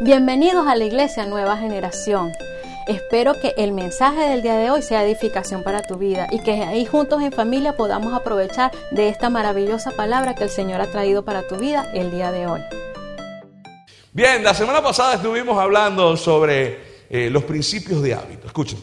Bienvenidos a la Iglesia Nueva Generación. Espero que el mensaje del día de hoy sea edificación para tu vida y que ahí juntos en familia podamos aprovechar de esta maravillosa palabra que el Señor ha traído para tu vida el día de hoy. Bien, la semana pasada estuvimos hablando sobre eh, los principios de hábito. Escuchen,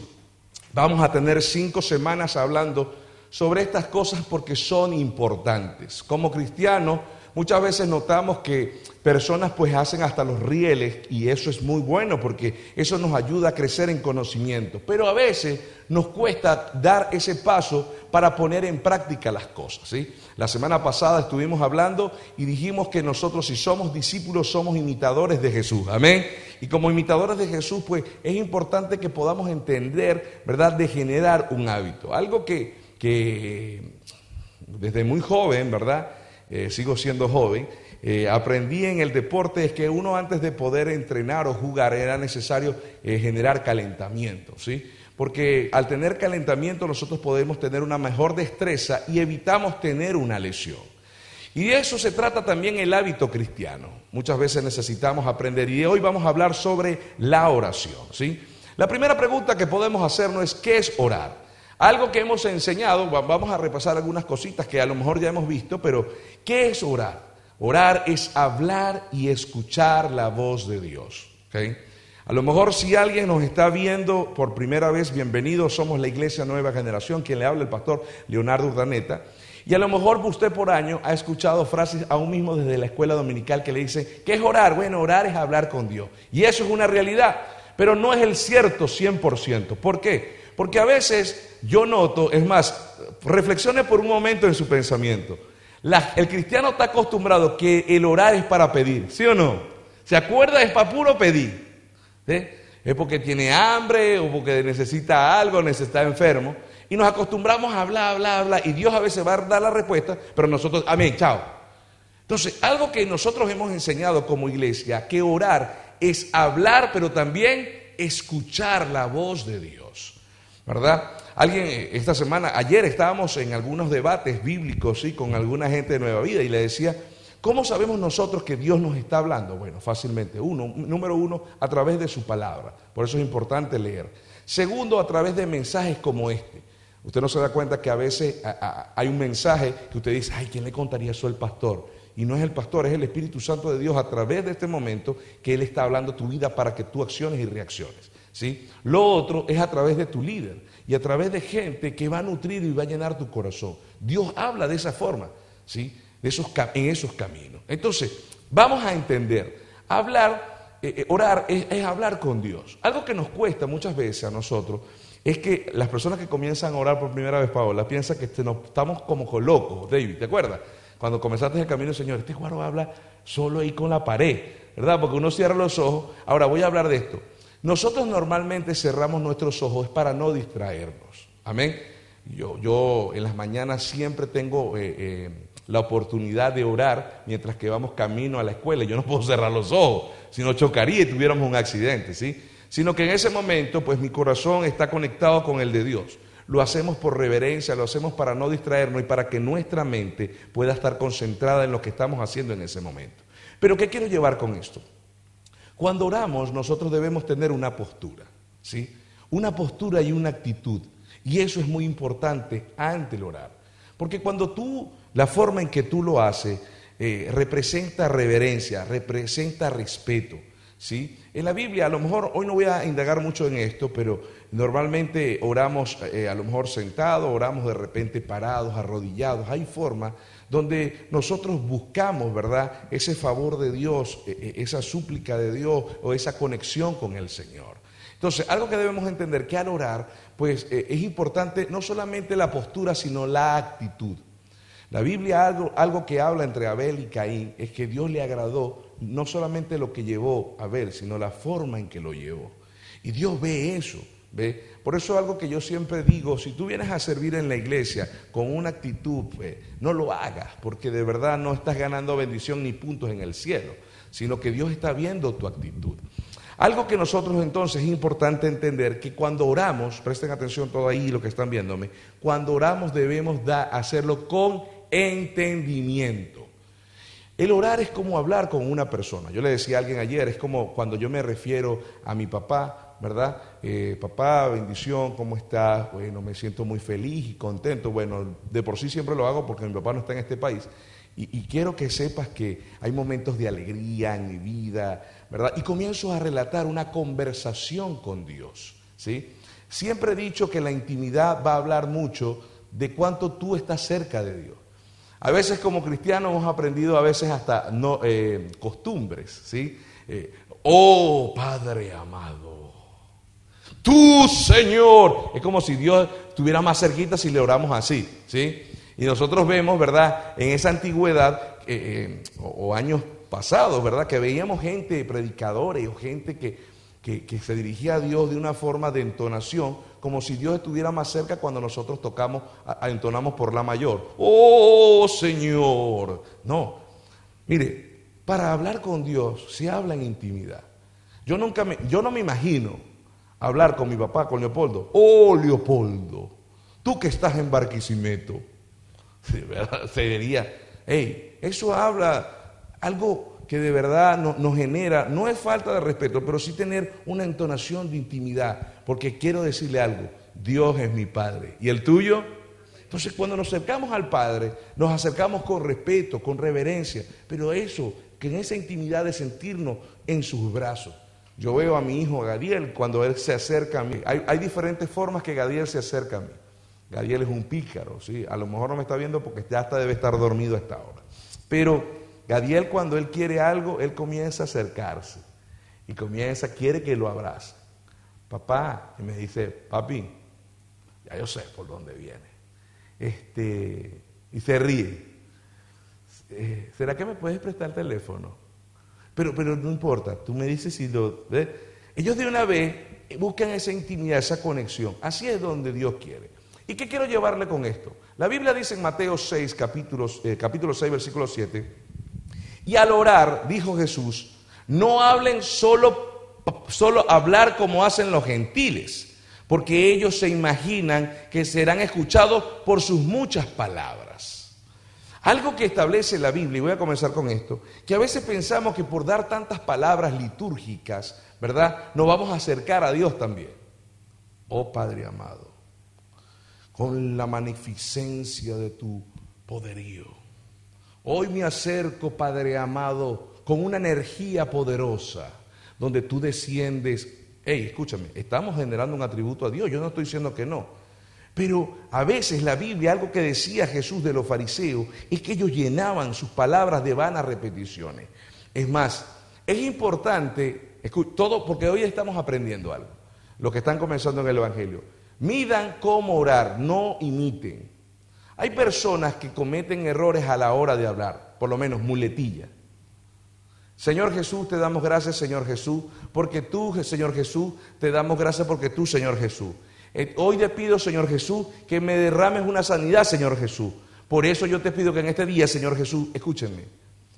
vamos a tener cinco semanas hablando sobre estas cosas porque son importantes. Como cristiano, muchas veces notamos que personas pues hacen hasta los rieles y eso es muy bueno porque eso nos ayuda a crecer en conocimiento. Pero a veces nos cuesta dar ese paso para poner en práctica las cosas. ¿sí? La semana pasada estuvimos hablando y dijimos que nosotros si somos discípulos somos imitadores de Jesús. Amén. Y como imitadores de Jesús pues es importante que podamos entender, ¿verdad?, de generar un hábito. Algo que, que desde muy joven, ¿verdad? Eh, sigo siendo joven, eh, aprendí en el deporte es que uno antes de poder entrenar o jugar era necesario eh, generar calentamiento, ¿sí? Porque al tener calentamiento nosotros podemos tener una mejor destreza y evitamos tener una lesión. Y de eso se trata también el hábito cristiano. Muchas veces necesitamos aprender y hoy vamos a hablar sobre la oración, ¿sí? La primera pregunta que podemos hacernos es ¿qué es orar? Algo que hemos enseñado, vamos a repasar algunas cositas que a lo mejor ya hemos visto, pero ¿qué es orar? Orar es hablar y escuchar la voz de Dios. A lo mejor si alguien nos está viendo por primera vez, bienvenido, somos la Iglesia Nueva Generación, quien le habla el pastor Leonardo Urdaneta. Y a lo mejor usted por año ha escuchado frases aún mismo desde la escuela dominical que le dice, ¿qué es orar? Bueno, orar es hablar con Dios. Y eso es una realidad, pero no es el cierto 100%. ¿Por qué? Porque a veces yo noto, es más, reflexione por un momento en su pensamiento el cristiano está acostumbrado que el orar es para pedir, ¿sí o no? ¿Se acuerda? Es para puro pedir. Es porque tiene hambre o porque necesita algo, necesita enfermo. Y nos acostumbramos a hablar, hablar, hablar. Y Dios a veces va a dar la respuesta, pero nosotros, amén, chao. Entonces, algo que nosotros hemos enseñado como iglesia, que orar es hablar, pero también escuchar la voz de Dios. ¿Verdad? Alguien eh, esta semana, ayer estábamos en algunos debates bíblicos, ¿sí? Con alguna gente de Nueva Vida y le decía, ¿cómo sabemos nosotros que Dios nos está hablando? Bueno, fácilmente. Uno, número uno, a través de su palabra. Por eso es importante leer. Segundo, a través de mensajes como este. Usted no se da cuenta que a veces hay un mensaje que usted dice, ay, ¿quién le contaría eso al pastor? Y no es el pastor, es el Espíritu Santo de Dios a través de este momento que Él está hablando tu vida para que tú acciones y reacciones. ¿Sí? Lo otro es a través de tu líder y a través de gente que va a nutrir y va a llenar tu corazón. Dios habla de esa forma, ¿sí? De esos, en esos caminos. Entonces, vamos a entender, hablar, eh, eh, orar es, hablar con Dios. Algo que nos cuesta muchas veces a nosotros es que las personas que comienzan a orar por primera vez, Paola, piensan que estamos como locos, David, ¿te acuerdas? Cuando comenzaste el camino Señor, este guaro habla solo ahí con la pared, ¿verdad? Porque uno cierra los ojos. Ahora voy a hablar de esto. Nosotros normalmente cerramos nuestros ojos para no distraernos. Amén. Yo, yo en las mañanas siempre tengo eh, eh, la oportunidad de orar mientras que vamos camino a la escuela. Yo no puedo cerrar los ojos, si no chocaría y tuviéramos un accidente, ¿sí? Sino que en ese momento, pues mi corazón está conectado con el de Dios. Lo hacemos por reverencia, lo hacemos para no distraernos y para que nuestra mente pueda estar concentrada en lo que estamos haciendo en ese momento. Pero ¿qué quiero llevar con esto? Cuando oramos, nosotros debemos tener una postura, ¿sí? Una postura y una actitud. Y eso es muy importante ante el orar. Porque cuando tú, la forma en que tú lo haces, eh, representa reverencia, representa respeto. ¿sí? En la Biblia, a lo mejor, hoy no voy a indagar mucho en esto, pero normalmente oramos eh, a lo mejor sentados, oramos de repente parados, arrodillados. Hay formas donde nosotros buscamos, ¿verdad?, ese favor de Dios, e, e, esa súplica de Dios o esa conexión con el Señor. Entonces, algo que debemos entender que al orar, pues e, es importante no solamente la postura, sino la actitud. La Biblia, algo, algo que habla entre Abel y Caín, es que Dios le agradó no solamente lo que llevó Abel, sino la forma en que lo llevó. Y Dios ve eso. ¿Ve? Por eso algo que yo siempre digo, si tú vienes a servir en la iglesia con una actitud, no lo hagas, porque de verdad no estás ganando bendición ni puntos en el cielo, sino que Dios está viendo tu actitud. Algo que nosotros entonces es importante entender que cuando oramos, presten atención todo ahí lo que están viéndome, cuando oramos debemos hacerlo con entendimiento. El orar es como hablar con una persona. Yo le decía a alguien ayer, es como cuando yo me refiero a mi papá, ¿verdad? Eh, papá, bendición, ¿cómo estás? Bueno, me siento muy feliz y contento. Bueno, de por sí siempre lo hago porque mi papá no está en este país. Y, quiero que sepas que hay momentos de alegría en mi vida, ¿verdad? Y comienzo a relatar una conversación con Dios, ¿sí? Siempre he dicho que la intimidad va a hablar mucho de cuánto tú estás cerca de Dios. A veces como cristianos hemos aprendido a veces hasta eh, costumbres, ¿sí? Eh, oh Padre amado, tú Señor, es como si Dios estuviera más cerquita si le oramos así, ¿sí? Y nosotros vemos, ¿verdad? En esa antigüedad eh, o, años pasados, ¿verdad? Que veíamos gente, predicadores o gente que, que se dirigía a Dios de una forma de entonación como si Dios estuviera más cerca cuando nosotros tocamos, entonamos por la mayor. Oh Señor. No. Mire, para hablar con Dios se habla en intimidad. Yo nunca me, yo no me imagino hablar con mi papá, con Leopoldo. Oh Leopoldo, tú que estás en Barquisimeto. Se diría, hey, eso habla algo que de verdad nos genera, no es falta de respeto, pero sí tener una entonación de intimidad, porque quiero decirle algo, Dios es mi Padre. ¿Y el tuyo? Entonces cuando nos acercamos al Padre, nos acercamos con respeto, con reverencia, pero eso, que en esa intimidad de sentirnos en sus brazos. Yo veo a mi hijo Gadiel cuando él se acerca a mí. Hay, diferentes formas que Gadiel se acerca a mí. Gadiel es un pícaro, ¿sí? A lo mejor no me está viendo porque ya hasta debe estar dormido a esta hora. Pero Gadiel cuando él quiere algo, él comienza a acercarse y comienza, quiere que lo abrace. Papá, y me dice, papi, ya yo sé por dónde viene. Este, y se ríe. Eh, ¿Será que me puedes prestar el teléfono? Pero, pero no importa, tú me dices si lo... ¿ves? Ellos de una vez buscan esa intimidad, esa conexión. Así es donde Dios quiere. ¿Y qué quiero llevarle con esto? La Biblia dice en Mateo 6, capítulos, eh, capítulo 6, versículo 7, y al orar, dijo Jesús, no hablen solo, solo hablar como hacen los gentiles, porque ellos se imaginan que serán escuchados por sus muchas palabras. Algo que establece la Biblia, y voy a comenzar con esto, que a veces pensamos que por dar tantas palabras litúrgicas, ¿verdad? Nos vamos a acercar a Dios también. Oh Padre amado, con la magnificencia de tu poderío Hoy me acerco, Padre amado, con una energía poderosa, donde tú desciendes. Hey, escúchame, estamos generando un atributo a Dios, yo no estoy diciendo que no. Pero a veces la Biblia, algo que decía Jesús de los fariseos, es que ellos llenaban sus palabras de vanas repeticiones. Es más, es importante, todo, porque hoy estamos aprendiendo algo, los que están comenzando en el Evangelio. Midan cómo orar, no imiten. Hay personas que cometen errores a la hora de hablar, por lo menos muletilla. Señor Jesús, te damos gracias, Señor Jesús, porque tú, Señor Jesús, te damos gracias porque tú, Señor Jesús. Eh, hoy te pido, Señor Jesús, que me derrames una sanidad, Señor Jesús. Por eso yo te pido que en este día, Señor Jesús, escúchenme,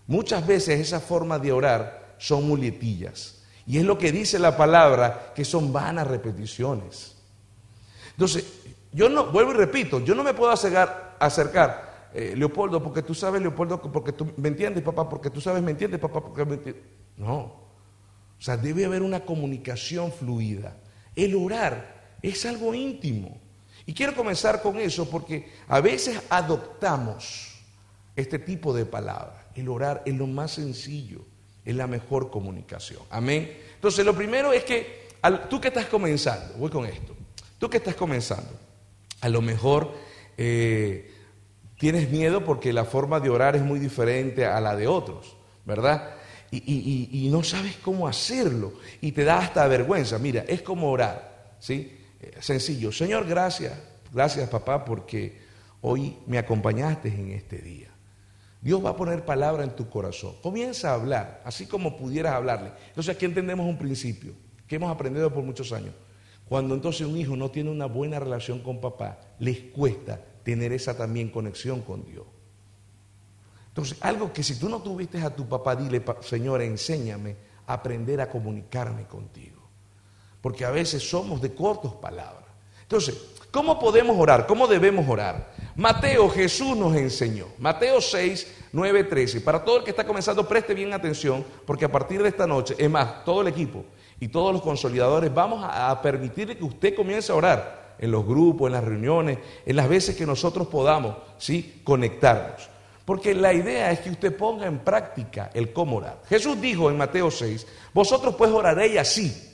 muchas veces esa forma de orar son muletillas. Y es lo que dice la palabra, que son vanas repeticiones. Entonces, yo no, vuelvo y repito, yo no me puedo acercar, acercar eh, Leopoldo, porque tú sabes, Leopoldo, porque tú me entiendes, papá, porque tú sabes, me entiendes, papá, porque me entiendes. No. O sea, debe haber una comunicación fluida. El orar es algo íntimo. Y quiero comenzar con eso porque a veces adoptamos este tipo de palabras. El orar es lo más sencillo, es la mejor comunicación. Amén. Entonces, lo primero es que tú que estás comenzando, voy con esto, tú que estás comenzando, a lo mejor eh, tienes miedo porque la forma de orar es muy diferente a la de otros, ¿verdad? Y, no sabes cómo hacerlo y te da hasta vergüenza. Mira, es como orar, ¿sí? Eh, sencillo. Señor, gracias. Gracias, papá, porque hoy me acompañaste en este día. Dios va a poner palabra en tu corazón. Comienza a hablar, así como pudieras hablarle. Entonces aquí entendemos un principio que hemos aprendido por muchos años. Cuando entonces un hijo no tiene una buena relación con papá, les cuesta tener esa también conexión con Dios. Entonces, algo que si tú no tuviste a tu papá, dile, Señor, enséñame a aprender a comunicarme contigo. Porque a veces somos de cortos palabras. Entonces, ¿Cómo podemos orar? ¿Cómo debemos orar? Mateo Jesús nos enseñó. Mateo 6, 9, 13. Para todo el que está comenzando, preste bien atención, porque a partir de esta noche, es más, todo el equipo y todos los consolidadores, vamos a permitir que usted comience a orar en los grupos, en las reuniones, en las veces que nosotros podamos, ¿sí? Conectarnos. Porque la idea es que usted ponga en práctica el cómo orar. Jesús dijo en Mateo 6, vosotros pues oraréis así,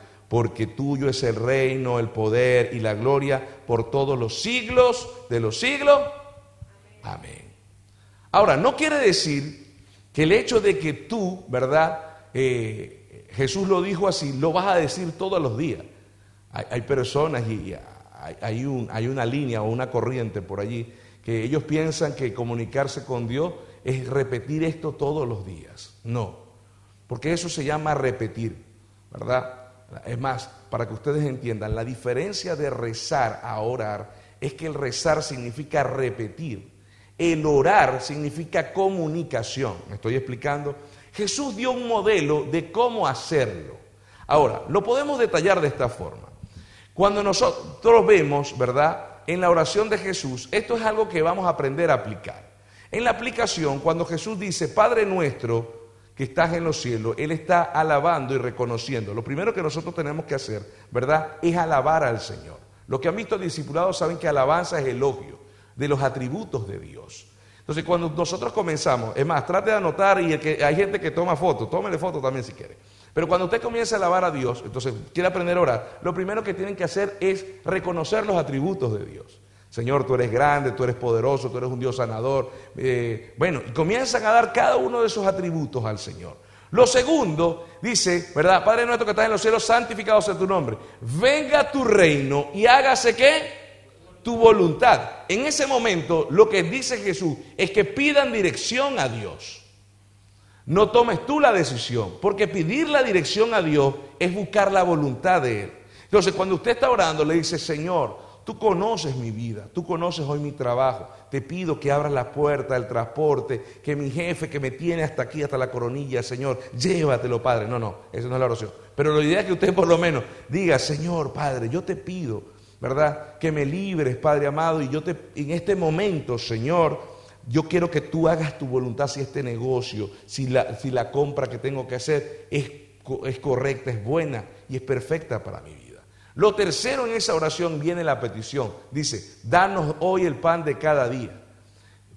porque tuyo es el reino, el poder y la gloria por todos los siglos de los siglos. Amén. Ahora, no quiere decir que el hecho de que tú, ¿verdad? Eh, Jesús lo dijo así, lo vas a decir todos los días. Hay, personas y hay, un, hay una línea o una corriente por allí que ellos piensan que comunicarse con Dios es repetir esto todos los días. No, porque eso se llama repetir, ¿verdad? Es más, para que ustedes entiendan, la diferencia de rezar a orar es que el rezar significa repetir. El orar significa comunicación. ¿Me estoy explicando? Jesús dio un modelo de cómo hacerlo. Ahora, lo podemos detallar de esta forma. Cuando nosotros vemos, ¿verdad? En la oración de Jesús, esto es algo que vamos a aprender a aplicar. En la aplicación, cuando Jesús dice, Padre nuestro que estás en los cielos, Él está alabando y reconociendo. Lo primero que nosotros tenemos que hacer, ¿verdad?, es alabar al Señor. Lo que han visto discipulados saben que alabanza es elogio de los atributos de Dios. Entonces, cuando nosotros comenzamos, es más, trate de anotar y que, hay gente que toma fotos, tómele fotos también si quiere. Pero cuando usted comienza a alabar a Dios, entonces quiere aprender a orar, lo primero que tienen que hacer es reconocer los atributos de Dios. Señor, tú eres grande, tú eres poderoso, tú eres un Dios sanador. Eh, bueno, y comienzan a dar cada uno de esos atributos al Señor. Lo segundo, dice, ¿verdad? Padre nuestro que estás en los cielos, santificado sea tu nombre. Venga tu reino y hágase qué? Tu voluntad. En ese momento, lo que dice Jesús es que pidan dirección a Dios. No tomes tú la decisión, porque pedir la dirección a Dios es buscar la voluntad de Él. Entonces, cuando usted está orando, le dice, Señor, Tú conoces mi vida, tú conoces hoy mi trabajo. Te pido que abras la puerta del transporte, que mi jefe que me tiene hasta aquí, hasta la coronilla, Señor, llévatelo, Padre. No, no, esa no es la oración. Pero la idea es que usted por lo menos diga, Señor, Padre, yo te pido, ¿verdad? Que me libres, Padre amado, y yo te, en este momento, Señor, yo quiero que tú hagas tu voluntad si este negocio, si la, si la compra que tengo que hacer es, es correcta, es buena y es perfecta para mi vida. Lo tercero en esa oración viene la petición. Dice, danos hoy el pan de cada día.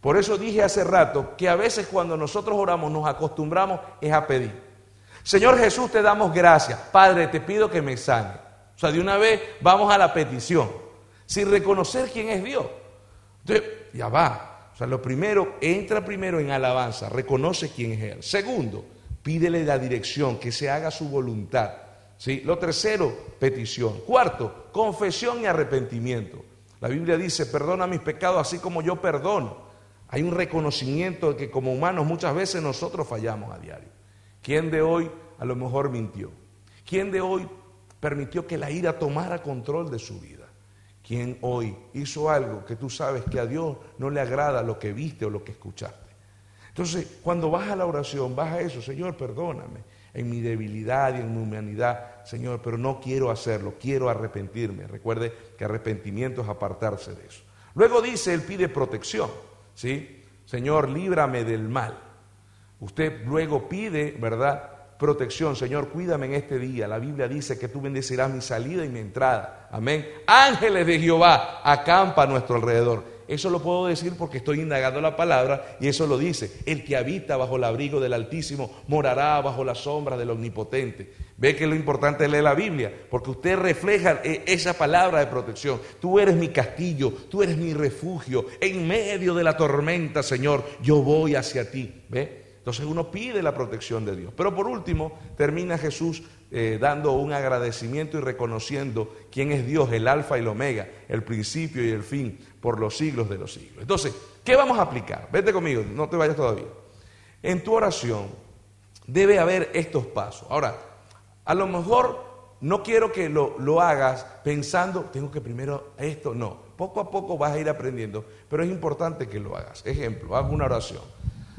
Por eso dije hace rato que a veces cuando nosotros oramos nos acostumbramos es a pedir. Señor Jesús, te damos gracias. Padre, te pido que me sane. O sea, de una vez vamos a la petición, sin reconocer quién es Dios. Entonces, ya va. O sea, lo primero, entra primero en alabanza, reconoce quién es Él. Segundo, pídele la dirección, que se haga su voluntad. ¿Sí? Lo tercero, petición. Cuarto, confesión y arrepentimiento. La Biblia dice, perdona mis pecados así como yo perdono. Hay un reconocimiento de que como humanos muchas veces nosotros fallamos a diario. ¿Quién de hoy a lo mejor mintió? ¿Quién de hoy permitió que la ira tomara control de su vida? ¿Quién hoy hizo algo que tú sabes que a Dios no le agrada lo que viste o lo que escuchaste? Entonces, cuando vas a la oración, vas a eso, Señor, perdóname en mi debilidad y en mi humanidad, Señor, pero no quiero hacerlo, quiero arrepentirme. Recuerde que arrepentimiento es apartarse de eso. Luego dice, Él pide protección, ¿sí? Señor, líbrame del mal. Usted luego pide, ¿verdad? Protección, Señor, cuídame en este día. La Biblia dice que tú bendecirás mi salida y mi entrada. Amén. Ángeles de Jehová acampa a nuestro alrededor. Eso lo puedo decir porque estoy indagando la palabra y eso lo dice. El que habita bajo el abrigo del Altísimo morará bajo la sombra del Omnipotente. Ve que lo importante es leer la Biblia, porque usted refleja eh, esa palabra de protección. Tú eres mi castillo, tú eres mi refugio. En medio de la tormenta, Señor, yo voy hacia ti. ¿Ve? Entonces uno pide la protección de Dios. Pero por último, termina Jesús eh, dando un agradecimiento y reconociendo quién es Dios, el alfa y el omega, el principio y el fin, por los siglos de los siglos. Entonces, ¿qué vamos a aplicar? Vete conmigo, no te vayas todavía. En tu oración debe haber estos pasos. Ahora, a lo mejor no quiero que lo, lo, hagas pensando, tengo que primero esto, no. Poco a poco vas a ir aprendiendo, pero es importante que lo hagas. Ejemplo, hago una oración.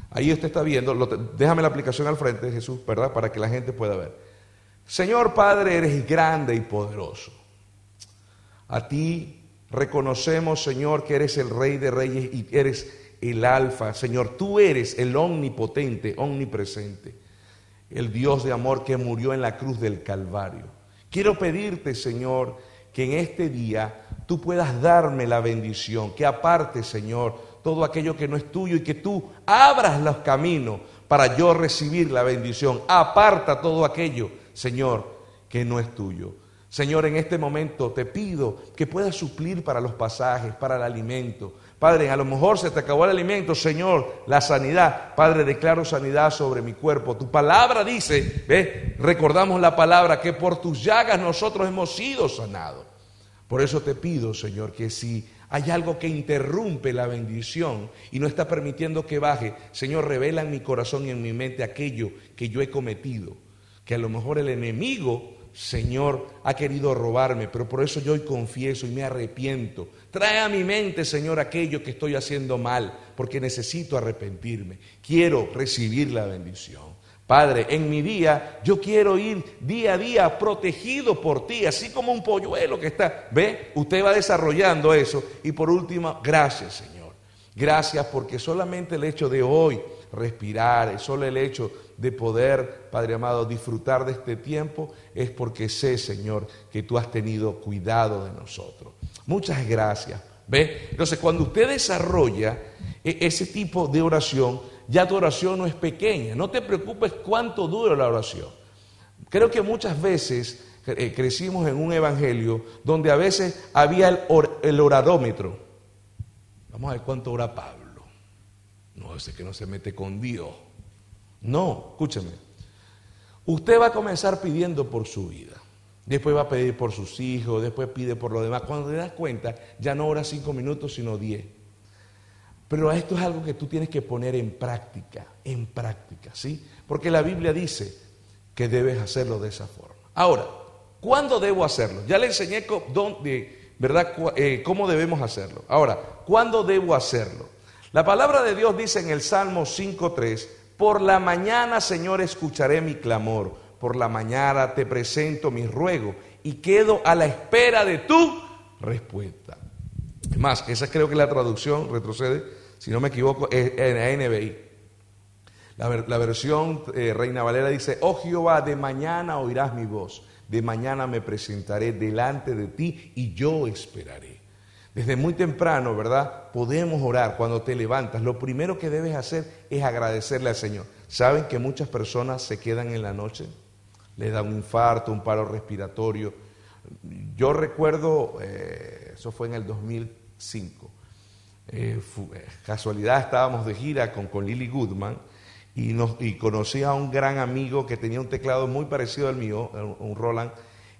Ahí usted está viendo, déjame la aplicación al frente, Jesús, ¿verdad? Para que la gente pueda ver. Señor Padre, eres grande y poderoso. A ti reconocemos, Señor, que eres el Rey de Reyes y eres el Alfa. Señor, tú eres el omnipotente, omnipresente, el Dios de amor que murió en la cruz del Calvario. Quiero pedirte, Señor, que en este día tú puedas darme la bendición, que aparte, Señor, todo aquello que no es tuyo y que tú abras los caminos para yo recibir la bendición. Aparta todo aquello, Señor, que no es tuyo. Señor, en este momento te pido que puedas suplir para los pasajes, para el alimento. Padre, a lo mejor se te acabó el alimento, Señor, la sanidad. Padre, declaro sanidad sobre mi cuerpo. Tu palabra dice, ve, recordamos la palabra, que por tus llagas nosotros hemos sido sanados. Por eso te pido, Señor, que si hay algo que interrumpe la bendición y no está permitiendo que baje. Señor, revela en mi corazón y en mi mente aquello que yo he cometido, que a lo mejor el enemigo, Señor, ha querido robarme, pero por eso yo hoy confieso y me arrepiento. Trae a mi mente, Señor, aquello que estoy haciendo mal, porque necesito arrepentirme. Quiero recibir la bendición. Padre, en mi día yo quiero ir día a día protegido por ti, así como un polluelo que está. ¿Ve? Usted va desarrollando eso. Y por último, gracias Señor. Gracias porque solamente el hecho de hoy respirar, solo el hecho de poder, Padre amado, disfrutar de este tiempo, es porque sé, Señor, que tú has tenido cuidado de nosotros. Muchas gracias. ¿Ve? Entonces, cuando usted desarrolla e-, ese tipo de oración, ya tu oración no es pequeña. No te preocupes cuánto dura la oración. Creo que muchas veces eh, crecimos en un evangelio donde a veces había el, oradómetro. Vamos a ver cuánto ora Pablo. No, ese que no se mete con Dios. No, escúcheme. Usted va a comenzar pidiendo por su vida. Después va a pedir por sus hijos, después pide por lo demás. Cuando te das cuenta, ya no ora cinco minutos, sino diez. Pero esto es algo que tú tienes que poner en práctica, en práctica, ¿sí? Porque la Biblia dice que debes hacerlo de esa forma. Ahora, ¿cuándo debo hacerlo? Ya le enseñé dónde, ¿verdad? Eh, cómo debemos hacerlo. Ahora, ¿cuándo debo hacerlo? La palabra de Dios dice en el Salmo 5.3, por la mañana, Señor, escucharé mi clamor, por la mañana te presento mi ruego y quedo a la espera de tu respuesta. Es más, esa creo que la traducción retrocede, si no me equivoco, es en NBI. La, la versión eh, Reina Valera dice, oh Jehová, de mañana oirás mi voz, de mañana me presentaré delante de ti y yo esperaré. Desde muy temprano, ¿verdad? Podemos orar cuando te levantas. Lo primero que debes hacer es agradecerle al Señor. ¿Saben que muchas personas se quedan en la noche? Les da un infarto, un paro respiratorio. Yo recuerdo... Eh, eso fue en el 2005. Eh, eh, casualidad estábamos de gira con, Lily Goodman y, y conocí a un gran amigo que tenía un teclado muy parecido al mío, un Roland,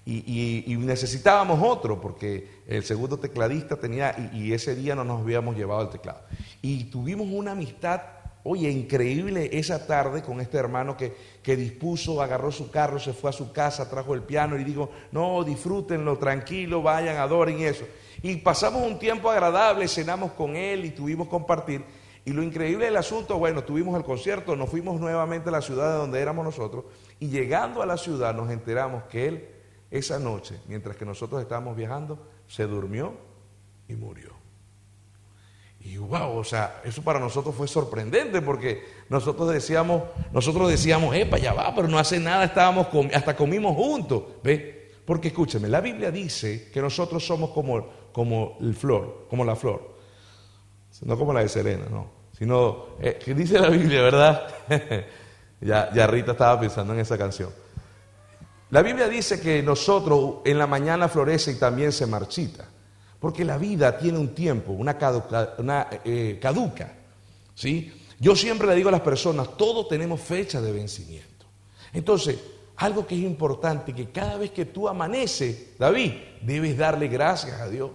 y, necesitábamos otro porque el segundo tecladista tenía, y, ese día no nos habíamos llevado el teclado. Y tuvimos una amistad Oye, increíble esa tarde con este hermano que, que, dispuso, agarró su carro, se fue a su casa, trajo el piano y dijo, no, disfrútenlo, tranquilo, vayan, adoren y eso. Y pasamos un tiempo agradable, cenamos con él y tuvimos compartir. Y lo increíble del asunto, bueno, tuvimos el concierto, nos fuimos nuevamente a la ciudad de donde éramos nosotros y llegando a la ciudad nos enteramos que él esa noche, mientras que nosotros estábamos viajando, se durmió y murió. Y wow, o sea, eso para nosotros fue sorprendente porque nosotros decíamos, nosotros decíamos, epa, ya va, pero no hace nada, estábamos, hasta comimos juntos, ¿ve? Porque escúcheme, la Biblia dice que nosotros somos como, como el flor, como la flor, no como la de Selena, no, sino, eh, que dice la Biblia, ¿verdad? ya, ya Rita estaba pensando en esa canción. La Biblia dice que nosotros en la mañana florece y también se marchita. Porque la vida tiene un tiempo, una, eh, caduca. ¿sí? Yo siempre le digo a las personas, todos tenemos fecha de vencimiento. Entonces, algo que es importante, que cada vez que tú amaneces, David, debes darle gracias a Dios.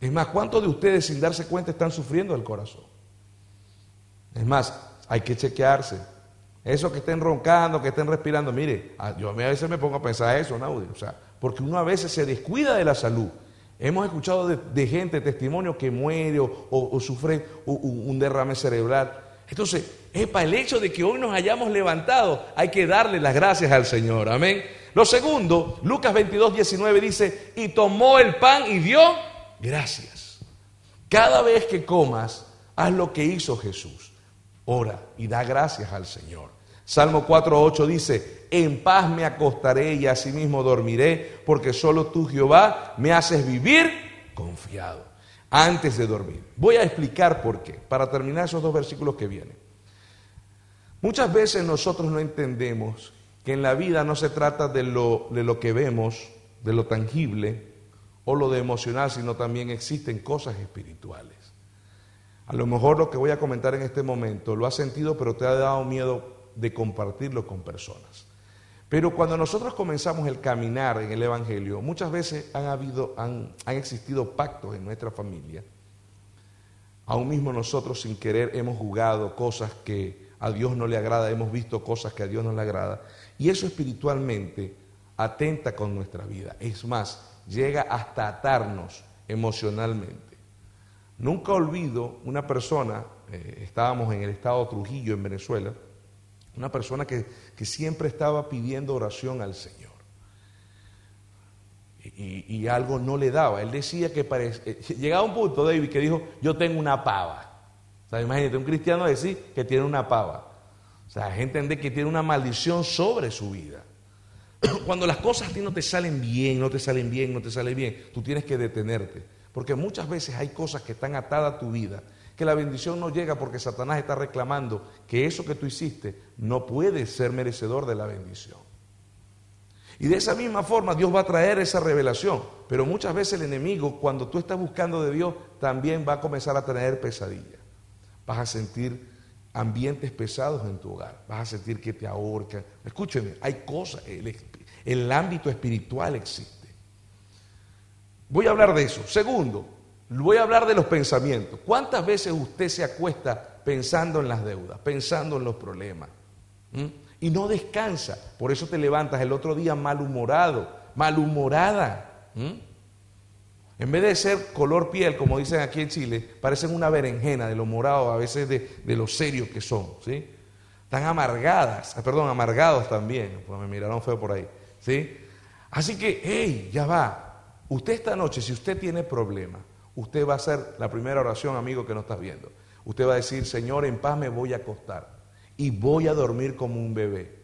Es más, ¿cuántos de ustedes sin darse cuenta están sufriendo del corazón? Es más, hay que chequearse. Eso que estén roncando, que estén respirando, mire, yo a veces me pongo a pensar eso, Naudi, o sea, porque uno a veces se descuida de la salud. Hemos escuchado de, gente, testimonio que muere o, sufre un, derrame cerebral. Entonces, es para el hecho de que hoy nos hayamos levantado, hay que darle las gracias al Señor. Amén. Lo segundo, Lucas 22, 19 dice, y tomó el pan y dio gracias. Cada vez que comas, haz lo que hizo Jesús. Ora y da gracias al Señor. Salmo 4.8 dice, en paz me acostaré y asimismo dormiré, porque solo tú, Jehová, me haces vivir confiado antes de dormir. Voy a explicar por qué, para terminar esos dos versículos que vienen. Muchas veces nosotros no entendemos que en la vida no se trata de lo, de lo que vemos, de lo tangible o lo de emocional, sino también existen cosas espirituales. A lo mejor lo que voy a comentar en este momento lo has sentido, pero te ha dado miedo de compartirlo con personas. Pero cuando nosotros comenzamos el caminar en el Evangelio, muchas veces han, habido, han, han existido pactos en nuestra familia. Aún mismo nosotros sin querer hemos jugado cosas que a Dios no le agrada, hemos visto cosas que a Dios no le agrada. Y eso espiritualmente atenta con nuestra vida. Es más, llega hasta atarnos emocionalmente. Nunca olvido una persona, eh, estábamos en el estado Trujillo, en Venezuela, una persona que, siempre estaba pidiendo oración al Señor. Y, algo no le daba. Él decía que eh, llegaba un punto, David, que dijo, yo tengo una pava. O sea, imagínate, un cristiano decir que tiene una pava. O sea, gente entender que tiene una maldición sobre su vida. Cuando las cosas ti no te salen bien, no te salen bien, no te salen bien, tú tienes que detenerte. Porque muchas veces hay cosas que están atadas a tu vida que la bendición no llega porque Satanás está reclamando que eso que tú hiciste no puede ser merecedor de la bendición. Y de esa misma forma Dios va a traer esa revelación. Pero muchas veces el enemigo, cuando tú estás buscando de Dios, también va a comenzar a traer pesadillas. Vas a sentir ambientes pesados en tu hogar. Vas a sentir que te ahorcan. Escúcheme, hay cosas, el, el ámbito espiritual existe. Voy a hablar de eso. Segundo, Voy a hablar de los pensamientos. ¿Cuántas veces usted se acuesta pensando en las deudas, pensando en los problemas? ¿Mm? Y no descansa. Por eso te levantas el otro día malhumorado, malhumorada. ¿Mm? En vez de ser color piel, como dicen aquí en Chile, parecen una berenjena de lo morado, a veces de, lo serio que son. ¿sí? Están amargadas, ah, perdón, amargados también. Pues me miraron feo por ahí. ¿sí? Así que, hey, ya va. Usted esta noche, si usted tiene problemas, usted va a hacer la primera oración, amigo, que no estás viendo. Usted va a decir, Señor, en paz me voy a acostar y voy a dormir como un bebé.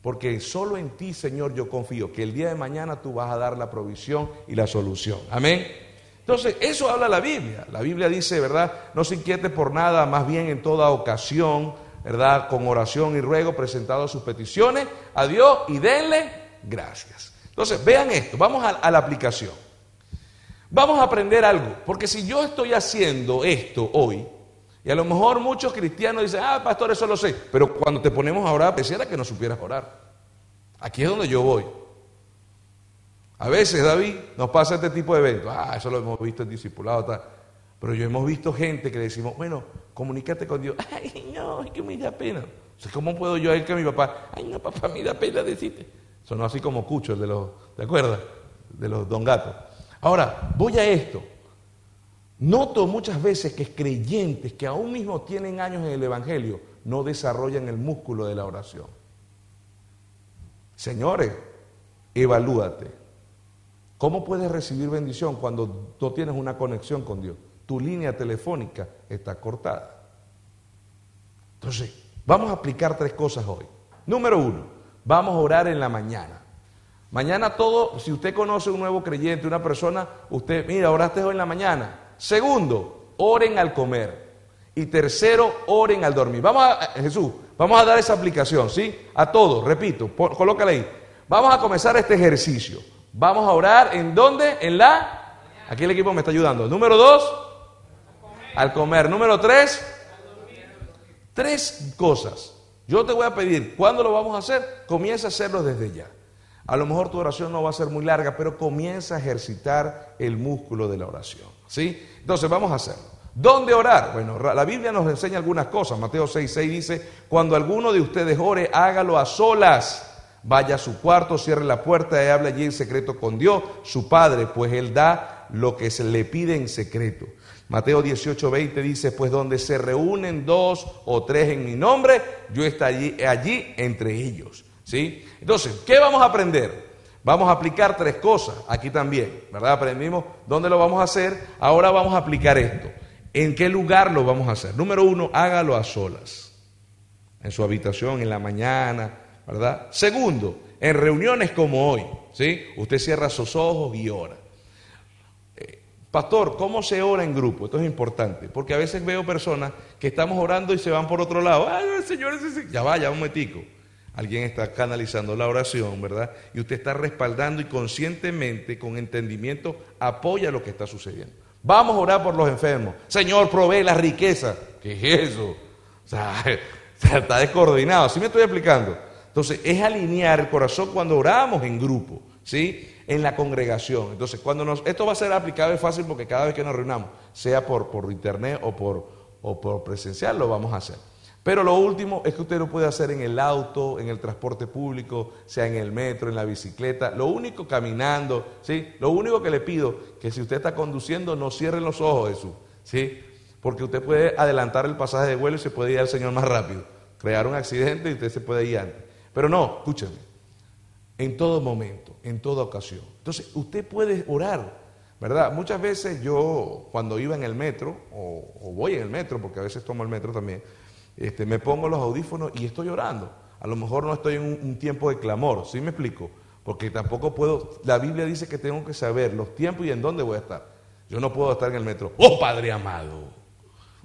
Porque solo en ti, Señor, yo confío que el día de mañana tú vas a dar la provisión y la solución. Amén. Entonces, eso habla la Biblia. La Biblia dice, ¿verdad? No se inquiete por nada, más bien en toda ocasión, ¿verdad? Con oración y ruego, presentado sus peticiones a Dios y denle gracias. Entonces, vean esto, vamos a la aplicación. Vamos a aprender algo, porque si yo estoy haciendo esto hoy, y a lo mejor muchos cristianos dicen, ah, pastor, eso lo sé, pero cuando te ponemos a orar, pareciera que no supieras orar. Aquí es donde yo voy. A veces, David, nos pasa este tipo de eventos, ah, eso lo hemos visto en discipulado, tal. pero yo hemos visto gente que decimos, bueno, comunícate con Dios, ay, no, es que me da pena. ¿Cómo puedo yo ir que mi papá, ay, no, papá, me da pena decirte? Son así como cuchos de los, ¿te acuerdas? De los don gatos. Ahora, voy a esto. Noto muchas veces que creyentes que aún mismo tienen años en el Evangelio no desarrollan el músculo de la oración. Señores, evalúate. ¿Cómo puedes recibir bendición cuando no tienes una conexión con Dios? Tu línea telefónica está cortada. Entonces, vamos a aplicar tres cosas hoy. Número uno, vamos a orar en la mañana. Mañana todo, si usted conoce un nuevo creyente, una persona, usted, mira, oraste hoy en la mañana. Segundo, oren al comer. Y tercero, oren al dormir. Vamos a, eh, Jesús, vamos a dar esa aplicación, ¿sí? A todos, repito, colócale ahí. Vamos a comenzar este ejercicio. Vamos a orar en dónde? En la... Aquí el equipo me está ayudando. Número dos, al comer. Número tres, tres cosas. Yo te voy a pedir, ¿cuándo lo vamos a hacer? Comienza a hacerlo desde ya. A lo mejor tu oración no va a ser muy larga, pero comienza a ejercitar el músculo de la oración. ¿Sí? Entonces vamos a hacerlo. ¿Dónde orar? Bueno, la Biblia nos enseña algunas cosas. Mateo 6, 6 dice, cuando alguno de ustedes ore, hágalo a solas. Vaya a su cuarto, cierre la puerta y hable allí en secreto con Dios, su Padre, pues Él da lo que se le pide en secreto. Mateo 18, 20 dice, pues donde se reúnen dos o tres en mi nombre, yo estaré allí, entre ellos. ¿Sí? Entonces, ¿qué vamos a aprender? Vamos a aplicar tres cosas aquí también, ¿verdad? Aprendimos dónde lo vamos a hacer, ahora vamos a aplicar esto. ¿En qué lugar lo vamos a hacer? Número uno, hágalo a solas, en su habitación, en la mañana, ¿verdad? Segundo, en reuniones como hoy, ¿sí? Usted cierra sus ojos y ora. Pastor, ¿cómo se ora en grupo? Esto es importante, porque a veces veo personas que estamos orando y se van por otro lado. Ay, Señor, ya vaya, un metico. Alguien está canalizando la oración, ¿verdad? Y usted está respaldando y conscientemente, con entendimiento, apoya lo que está sucediendo. Vamos a orar por los enfermos. Señor, provee la riqueza. ¿Qué es eso? O sea, está descoordinado. ¿Sí me estoy explicando? Entonces, es alinear el corazón cuando oramos en grupo, ¿sí? En la congregación. Entonces, cuando nos, esto va a ser aplicable fácil porque cada vez que nos reunamos, sea por, por internet o por, o por presencial, lo vamos a hacer. Pero lo último es que usted lo puede hacer en el auto, en el transporte público, sea en el metro, en la bicicleta, lo único caminando, ¿sí? Lo único que le pido que si usted está conduciendo no cierre los ojos, Jesús, ¿sí? Porque usted puede adelantar el pasaje de vuelo y se puede ir al Señor más rápido, crear un accidente y usted se puede ir antes. Pero no, escúcheme, en todo momento, en toda ocasión. Entonces, usted puede orar, ¿verdad? Muchas veces yo, cuando iba en el metro, o, voy en el metro, porque a veces tomo el metro también, este, me pongo los audífonos y estoy orando. A lo mejor no estoy en un, tiempo de clamor, ¿sí me explico? Porque tampoco puedo, la Biblia dice que tengo que saber los tiempos y en dónde voy a estar. Yo no puedo estar en el metro, oh Padre amado.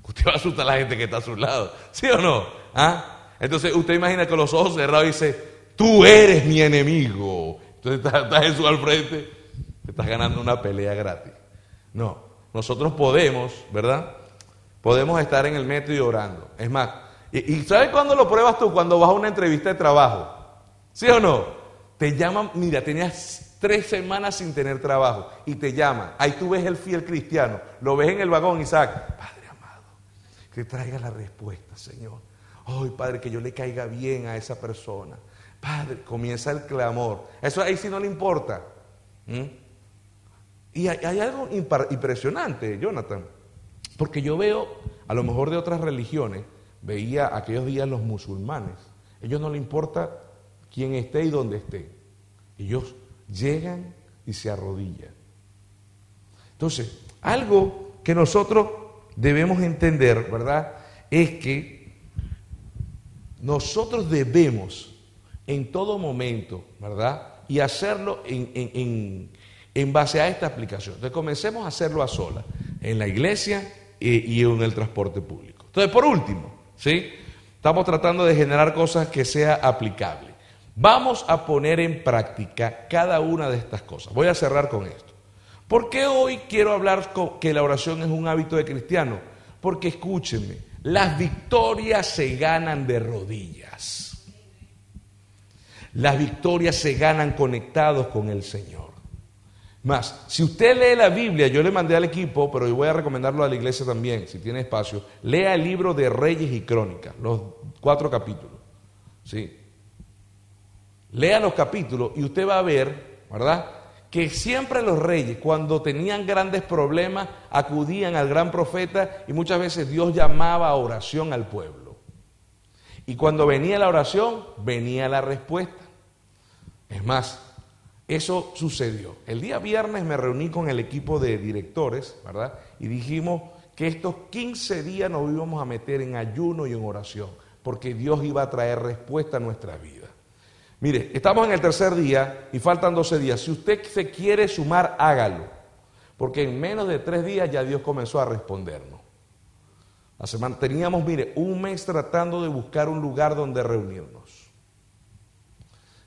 Usted va a asustar a la gente que está a su lado, ¿sí o no? ¿Ah? Entonces usted imagina que los ojos cerrados dice, tú eres mi enemigo. Entonces está, está Jesús al frente, te estás ganando una pelea gratis. No, nosotros podemos, ¿verdad? Podemos estar en el metro y orando. Es más, ¿y, sabes cuándo lo pruebas tú? Cuando vas a una entrevista de trabajo. ¿Sí o no? Te llaman, mira, tenías tres semanas sin tener trabajo y te llaman. Ahí tú ves el fiel cristiano, lo ves en el vagón, Isaac. Padre amado, que traiga la respuesta, Señor. Ay, Padre, que yo le caiga bien a esa persona. Padre, comienza el clamor. Eso ahí sí no le importa. ¿Mm? Y hay algo impresionante, Jonathan. Porque yo veo, a lo mejor de otras religiones, veía aquellos días los musulmanes. Ellos no les importa quién esté y dónde esté. Ellos llegan y se arrodillan. Entonces, algo que nosotros debemos entender, ¿verdad? Es que nosotros debemos en todo momento, ¿verdad? Y hacerlo en, en base a esta aplicación. Entonces comencemos a hacerlo a solas, en la iglesia y, en el transporte público. Entonces, por último, ¿sí? Estamos tratando de generar cosas que sea aplicable. Vamos a poner en práctica cada una de estas cosas. Voy a cerrar con esto. ¿Por qué hoy quiero hablar que la oración es un hábito de cristiano? Porque escúchenme, las victorias se ganan de rodillas. Las victorias se ganan conectados con el Señor. Más, si usted lee la Biblia, yo le mandé al equipo, pero yo voy a recomendarlo a la iglesia también, si tiene espacio, lea el libro de Reyes y Crónicas, los cuatro capítulos. ¿sí? Lea los capítulos y usted va a ver, ¿verdad? Que siempre los reyes, cuando tenían grandes problemas, acudían al gran profeta y muchas veces Dios llamaba a oración al pueblo. Y cuando venía la oración, venía la respuesta. Es más, eso sucedió. El día viernes me reuní con el equipo de directores, ¿verdad? Y dijimos que estos 15 días nos íbamos a meter en ayuno y en oración, porque Dios iba a traer respuesta a nuestra vida. Mire, estamos en el tercer día y faltan 12 días. Si usted se quiere sumar, hágalo, porque en menos de tres días ya Dios comenzó a respondernos. Semana, teníamos, mire, un mes tratando de buscar un lugar donde reunirnos.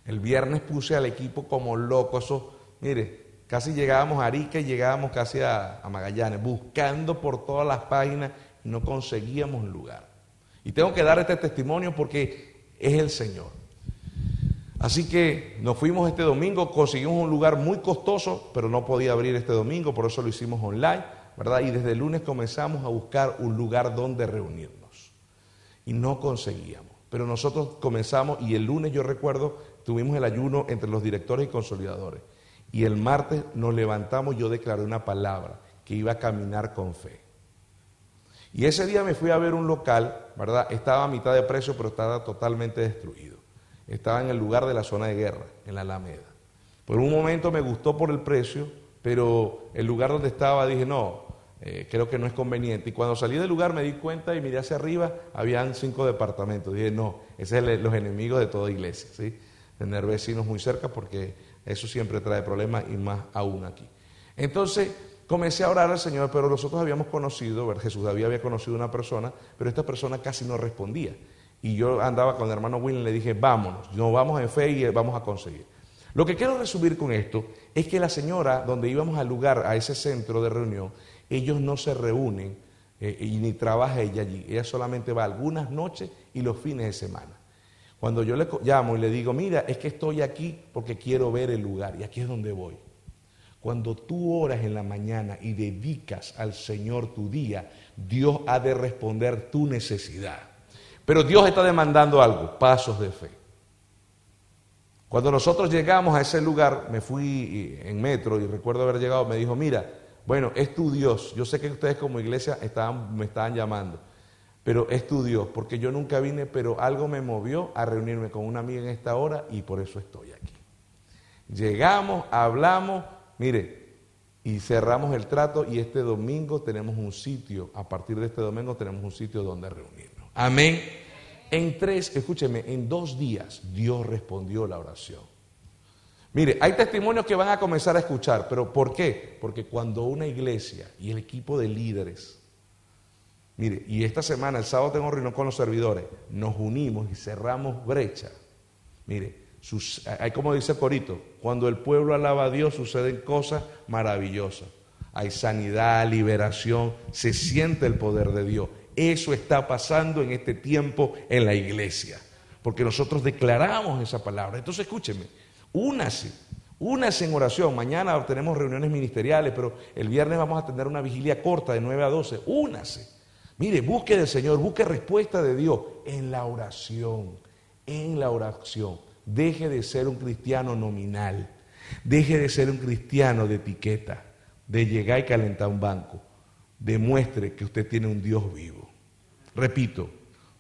El viernes puse al equipo como loco. Eso, mire, casi llegábamos a Arica y llegábamos casi a, Magallanes, buscando por todas las páginas y no conseguíamos lugar. Y tengo que dar este testimonio porque es el Señor. Así que nos fuimos este domingo, conseguimos un lugar muy costoso, pero no podía abrir este domingo, por eso lo hicimos online. ¿verdad? Y desde el lunes comenzamos a buscar un lugar donde reunirnos. Y no conseguíamos. Pero nosotros comenzamos y el lunes yo recuerdo, tuvimos el ayuno entre los directores y consolidadores. Y el martes nos levantamos, yo declaré una palabra, que iba a caminar con fe. Y ese día me fui a ver un local, ¿verdad? Estaba a mitad de precio, pero estaba totalmente destruido. Estaba en el lugar de la zona de guerra, en la Alameda. Por un momento me gustó por el precio, pero el lugar donde estaba dije, no, eh, creo que no es conveniente. Y cuando salí del lugar me di cuenta y miré hacia arriba, habían cinco departamentos. Dije, no, ese es los enemigos de toda iglesia, ¿sí? Tener vecinos muy cerca porque eso siempre trae problemas y más aún aquí. Entonces, comencé a orar al Señor, pero nosotros habíamos conocido, Jesús había conocido una persona, pero esta persona casi no respondía. Y yo andaba con el hermano William y le dije, vámonos, nos vamos en fe y vamos a conseguir. Lo que quiero resumir con esto es que la señora, donde íbamos al lugar, a ese centro de reunión, ellos no se reúnen eh, y ni trabaja ella allí. Ella solamente va algunas noches y los fines de semana. Cuando yo le llamo y le digo, mira, es que estoy aquí porque quiero ver el lugar y aquí es donde voy. Cuando tú oras en la mañana y dedicas al Señor tu día, Dios ha de responder tu necesidad. Pero Dios está demandando algo, pasos de fe. Cuando nosotros llegamos a ese lugar, me fui en metro y recuerdo haber llegado, me dijo, mira, bueno, es tu Dios. Yo sé que ustedes como iglesia me estaban llamando, pero es tu Dios, porque yo nunca vine, pero algo me movió a reunirme con una amiga en esta hora y por eso estoy aquí. Llegamos, hablamos, Mire, y cerramos el trato y este domingo tenemos un sitio, a partir de este domingo tenemos un sitio donde reunirnos. Amén. En tres, escúcheme, en dos días Dios respondió la oración. Mire, hay testimonios que van a comenzar a escuchar, pero ¿por qué? Porque cuando una iglesia y el equipo de líderes, mire, y esta semana, el sábado tengo reunión con los servidores, nos unimos y cerramos brecha. Mire, hay como dice Corito, cuando el pueblo alaba a Dios suceden cosas maravillosas. Hay sanidad, liberación, se siente el poder de Dios. Eso está pasando en este tiempo en la iglesia, porque nosotros declaramos esa palabra. Entonces escúcheme, únase, únase en oración. Mañana tenemos reuniones ministeriales, pero el viernes vamos a tener una vigilia corta de 9 a 12. Únase. Mire, busque del Señor, busque respuesta de Dios en la oración, en la oración. Deje de ser un cristiano nominal. Deje de ser un cristiano de etiqueta, de llegar y calentar un banco. Demuestre que usted tiene un Dios vivo. Repito,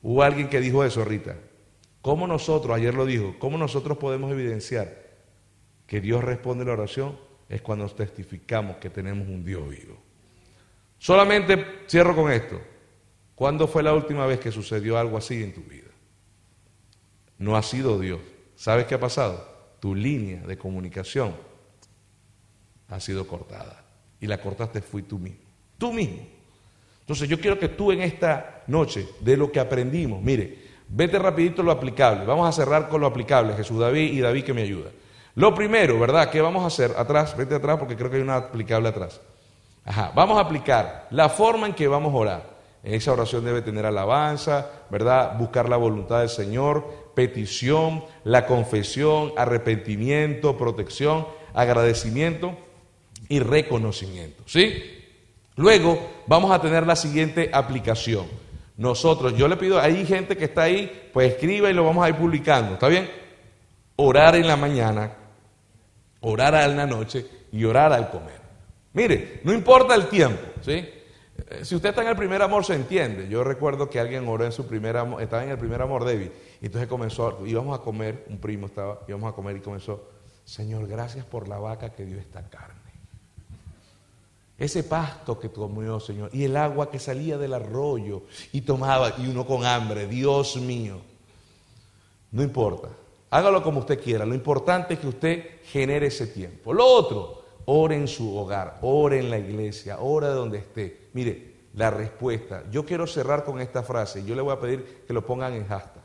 hubo alguien que dijo eso, Rita. ¿Cómo nosotros, ayer lo dijo, cómo nosotros podemos evidenciar que Dios responde la oración? Es cuando testificamos que tenemos un Dios vivo. Solamente cierro con esto. ¿Cuándo fue la última vez que sucedió algo así en tu vida? No ha sido Dios. ¿Sabes qué ha pasado? Tu línea de comunicación ha sido cortada. Y la cortaste fui tú mismo. Tú mismo. Entonces yo quiero que tú en esta noche, de lo que aprendimos, mire, vete rapidito lo aplicable. Vamos a cerrar con lo aplicable, Jesús David y David que me ayuda. Lo primero, ¿verdad? ¿Qué vamos a hacer? Atrás, vete atrás porque creo que hay una aplicable atrás. Ajá, vamos a aplicar la forma en que vamos a orar. Esa oración debe tener alabanza, ¿verdad? Buscar la voluntad del Señor, petición, la confesión, arrepentimiento, protección, agradecimiento y reconocimiento. ¿Sí? Luego vamos a tener la siguiente aplicación. Nosotros, yo le pido, hay gente que está ahí, pues escriba y lo vamos a ir publicando, ¿está bien? Orar en la mañana, orar en la noche y orar al comer. Mire, no importa el tiempo, ¿sí? Eh, si usted está en el primer amor, se entiende. Yo recuerdo que alguien oró en su primer amor, estaba en el primer amor débil. Y entonces comenzó, íbamos a comer, un primo estaba, íbamos a comer y comenzó, Señor, gracias por la vaca que dio esta carne. Ese pasto que comió, Señor, y el agua que salía del arroyo y tomaba, y uno con hambre, Dios mío. No importa, hágalo como usted quiera, lo importante es que usted genere ese tiempo. Lo otro, ore en su hogar, ore en la iglesia, ore donde esté. Mire, la respuesta. Yo quiero cerrar con esta frase. Yo le voy a pedir que lo pongan en hashtag.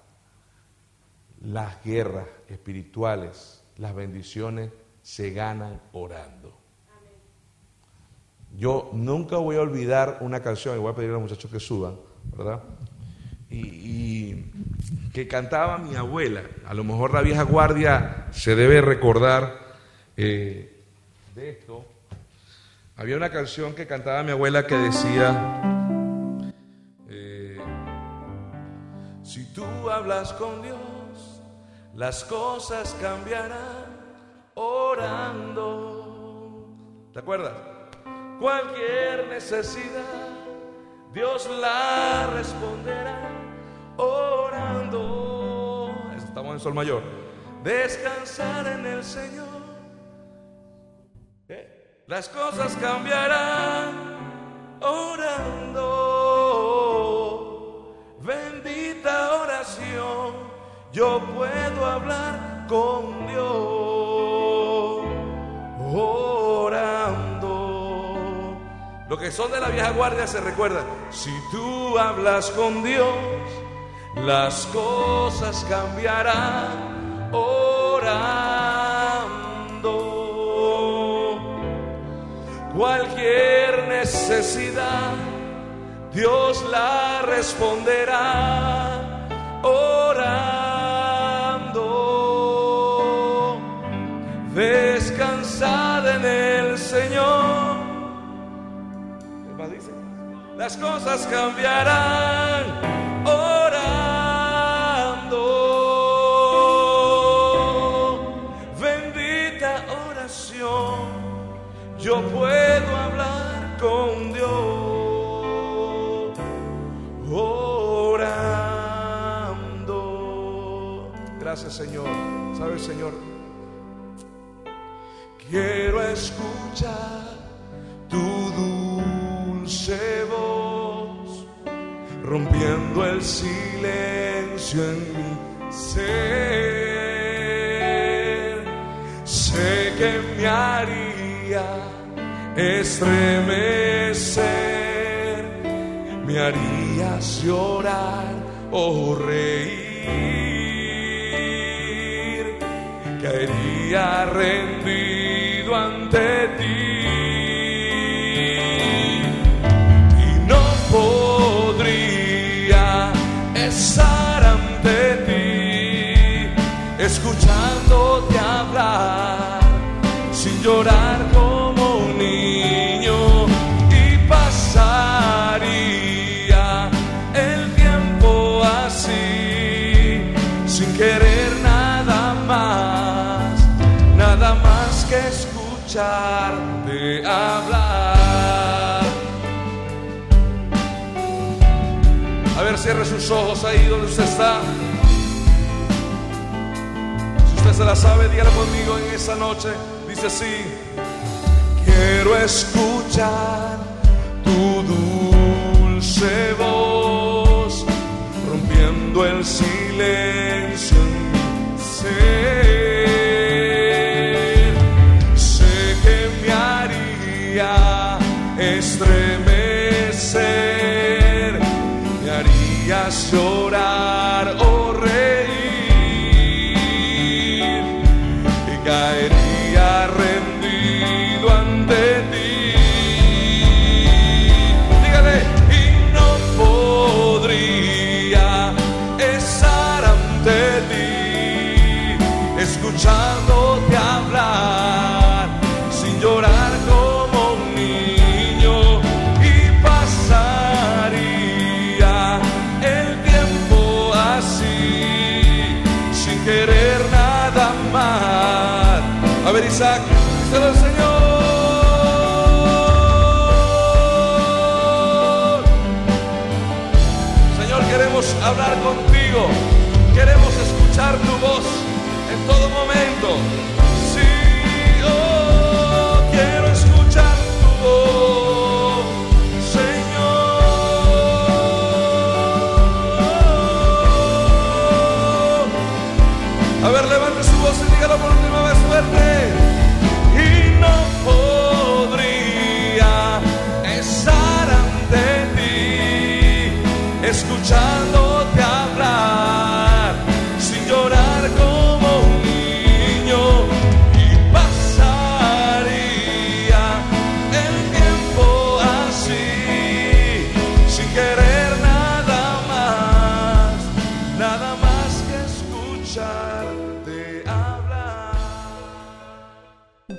Las guerras espirituales, las bendiciones se ganan orando. Yo nunca voy a olvidar una canción, y voy a pedir a los muchachos que suban, ¿verdad? Y, que cantaba mi abuela. A lo mejor la vieja guardia se debe recordar. Eh, de esto. Había una canción que cantaba mi abuela que decía, eh, si tú hablas con Dios, las cosas cambiarán orando. ¿Te acuerdas? Cualquier necesidad, Dios la responderá orando. Estamos en Sol Mayor. Descansar en el Señor. Las cosas cambiarán orando. Bendita oración. Yo puedo hablar con Dios orando. Lo que son de la vieja guardia se recuerdan. Si tú hablas con Dios, las cosas cambiarán orando. Cualquier necesidad, Dios la responderá orando. Descansad en el Señor. Las cosas cambiarán puedo hablar con Dios orando. Gracias, Señor. ¿Sabes, Señor? Quiero escuchar tu dulce voz, rompiendo el silencio en mi ser. Sé que me haría estremecer, me harías llorar o reír, caería rendido ante ti. Y no podría estar ante ti, escuchándote hablar, sin llorar escucharte hablar. A ver, cierre sus ojos ahí donde usted está. Si usted se la sabe, dígalo conmigo en esa noche. Dice así: Quiero escuchar tu dulce voz, rompiendo el silencio en mi ser.